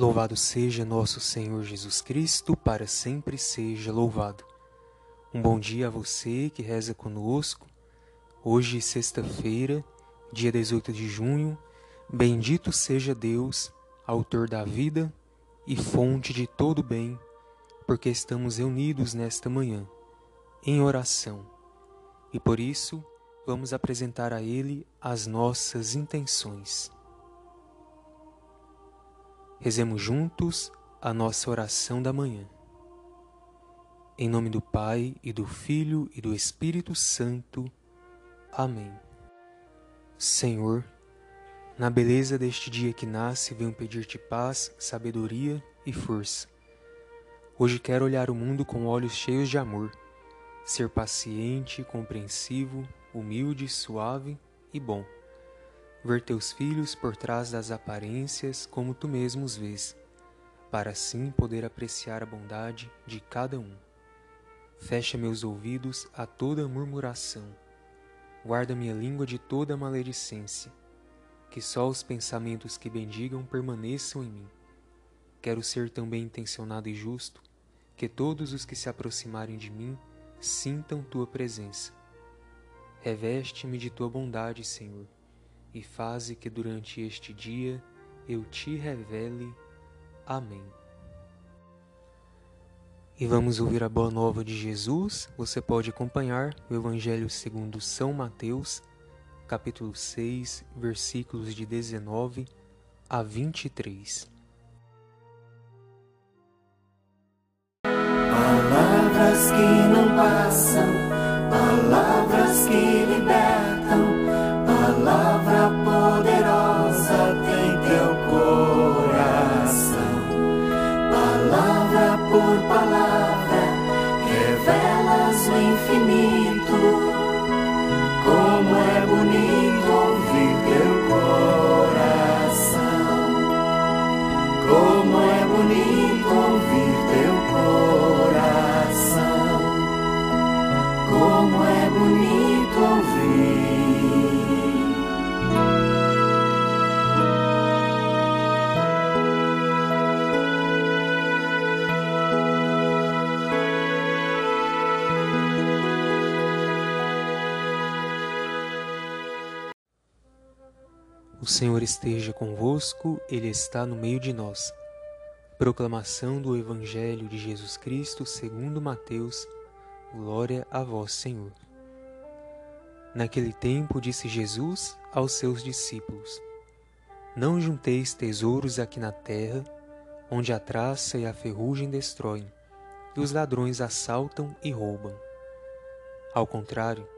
Louvado seja nosso Senhor Jesus Cristo, para sempre seja louvado. Um bom dia a você que reza conosco. Hoje, sexta-feira, dia 18 de junho, bendito seja Deus, autor da vida e fonte de todo bem, porque estamos reunidos nesta manhã, em oração. E por isso, vamos apresentar a Ele as nossas intenções. Rezemos juntos a nossa oração da manhã. Em nome do Pai e do Filho e do Espírito Santo. Amém. Senhor, na beleza deste dia que nasce, venho pedir-te paz, sabedoria e força. Hoje quero olhar o mundo com olhos cheios de amor, ser paciente, compreensivo, humilde, suave e bom ver teus filhos por trás das aparências como tu mesmo os vês, para assim poder apreciar a bondade de cada um. Fecha meus ouvidos a toda murmuração, guarda minha língua de toda maledicência, que só os pensamentos que bendigam permaneçam em mim. Quero ser tão bem intencionado e justo, que todos os que se aproximarem de mim sintam tua presença. Reveste-me de tua bondade, Senhor e faze que durante este dia eu te revele. Amém. E vamos ouvir a boa nova de Jesus. Você pode acompanhar o Evangelho segundo São Mateus, capítulo 6, versículos de 19 a 23. Palavras que não passam, Como é bonito ouvir teu coração. Como é bonito O Senhor esteja convosco, Ele está no meio de nós. Proclamação do Evangelho de Jesus Cristo segundo Mateus. Glória a vós, Senhor. Naquele tempo disse Jesus aos seus discípulos: Não junteis tesouros aqui na terra, onde a traça e a ferrugem destroem, e os ladrões assaltam e roubam. Ao contrário,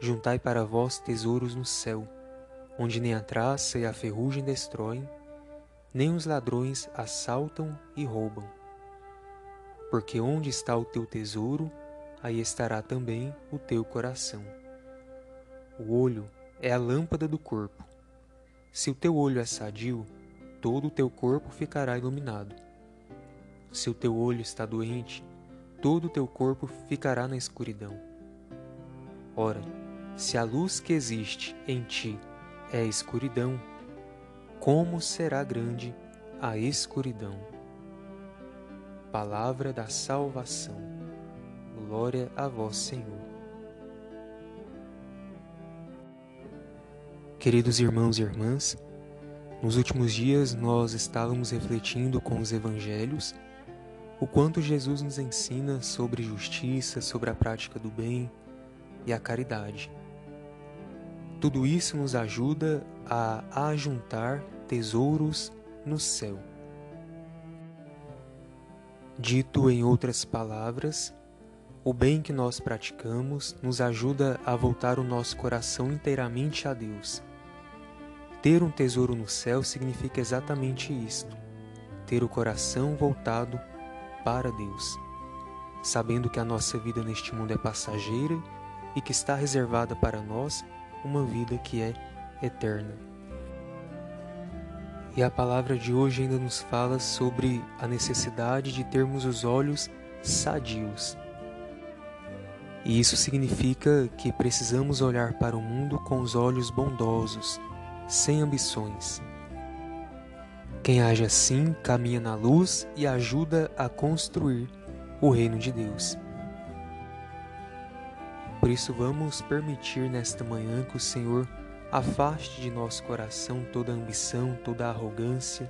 juntai para vós tesouros no céu, onde nem a traça e a ferrugem destroem, nem os ladrões assaltam e roubam. Porque onde está o teu tesouro, aí estará também o teu coração. O olho é a lâmpada do corpo. Se o teu olho é sadio, todo o teu corpo ficará iluminado. Se o teu olho está doente, todo o teu corpo ficará na escuridão. Ora, se a luz que existe em ti é escuridão, como será grande a escuridão? Palavra da salvação. Glória a vós, Senhor. Queridos irmãos e irmãs, nos últimos dias nós estávamos refletindo com os evangelhos o quanto Jesus nos ensina sobre justiça, sobre a prática do bem e a caridade. Tudo isso nos ajuda a ajuntar tesouros no céu. Dito em outras palavras, o bem que nós praticamos nos ajuda a voltar o nosso coração inteiramente a Deus. Ter um tesouro no céu significa exatamente isto: ter o coração voltado para Deus, sabendo que a nossa vida neste mundo é passageira e que está reservada para nós uma vida que é eterna. E a palavra de hoje ainda nos fala sobre a necessidade de termos os olhos sadios. E isso significa que precisamos olhar para o mundo com os olhos bondosos, sem ambições. Quem age assim caminha na luz e ajuda a construir o reino de Deus. Por isso, vamos permitir nesta manhã que o Senhor afaste de nosso coração toda ambição, toda arrogância,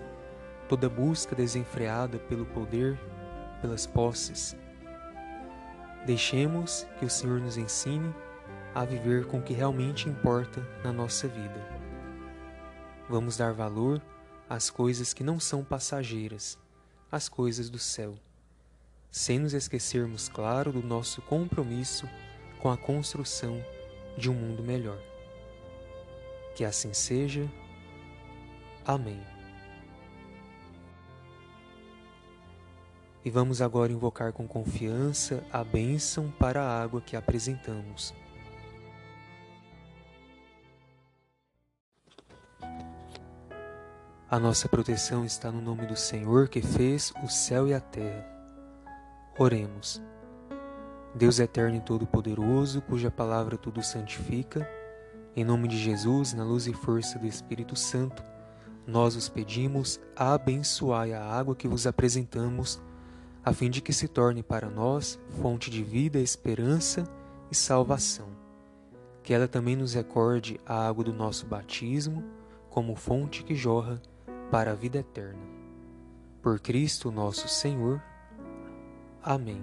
toda busca desenfreada pelo poder, pelas posses. Deixemos que o Senhor nos ensine a viver com o que realmente importa na nossa vida. Vamos dar valor às coisas que não são passageiras, às coisas do céu, sem nos esquecermos, claro, do nosso compromisso com a construção de um mundo melhor. Que assim seja. Amém. E vamos agora invocar com confiança a bênção para a água que apresentamos. A nossa proteção está no nome do Senhor que fez o céu e a terra. Oremos. Deus eterno e todo-poderoso, cuja palavra tudo santifica, em nome de Jesus, na luz e força do Espírito Santo, nós os pedimos, abençoai a água que vos apresentamos, a fim de que se torne para nós fonte de vida, esperança e salvação. Que ela também nos recorde a água do nosso batismo, como fonte que jorra para a vida eterna. Por Cristo nosso Senhor. Amém.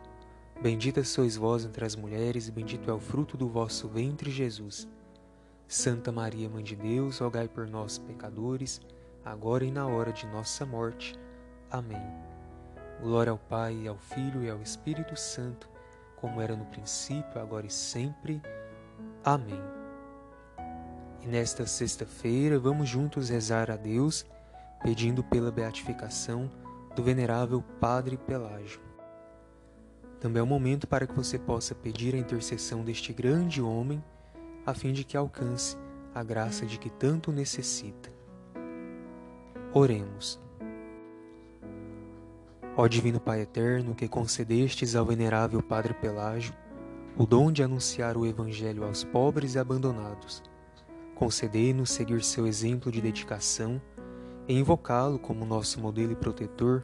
Bendita sois vós entre as mulheres, e bendito é o fruto do vosso ventre, Jesus. Santa Maria, Mãe de Deus, rogai por nós, pecadores, agora e na hora de nossa morte. Amém. Glória ao Pai, ao Filho e ao Espírito Santo, como era no princípio, agora e sempre. Amém. E nesta sexta-feira vamos juntos rezar a Deus, pedindo pela beatificação do venerável Padre Pelágio. Também é o momento para que você possa pedir a intercessão deste grande homem, a fim de que alcance a graça de que tanto necessita. Oremos. Ó Divino Pai Eterno, que concedestes ao venerável Padre Pelágio o dom de anunciar o Evangelho aos pobres e abandonados, concedei-nos seguir seu exemplo de dedicação e invocá-lo como nosso modelo e protetor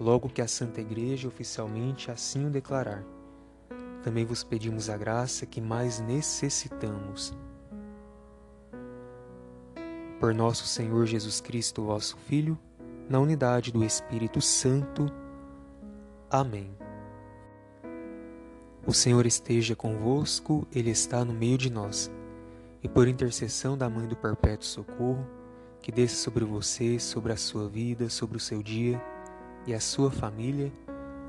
logo que a Santa Igreja oficialmente assim o declarar. Também vos pedimos a graça que mais necessitamos. Por nosso Senhor Jesus Cristo, vosso Filho, na unidade do Espírito Santo. Amém. O Senhor esteja convosco, Ele está no meio de nós. E por intercessão da Mãe do Perpétuo Socorro, que desça sobre você, sobre a sua vida, sobre o seu dia, e a sua família,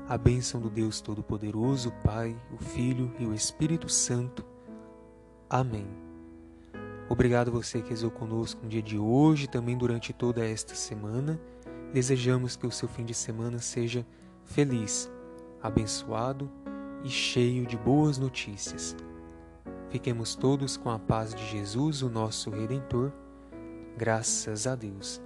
a bênção do Deus Todo-Poderoso, Pai, o Filho e o Espírito Santo. Amém. Obrigado você que rezou conosco no dia de hoje, também durante toda esta semana. Desejamos que o seu fim de semana seja feliz, abençoado e cheio de boas notícias. Fiquemos todos com a paz de Jesus, o nosso Redentor. Graças a Deus.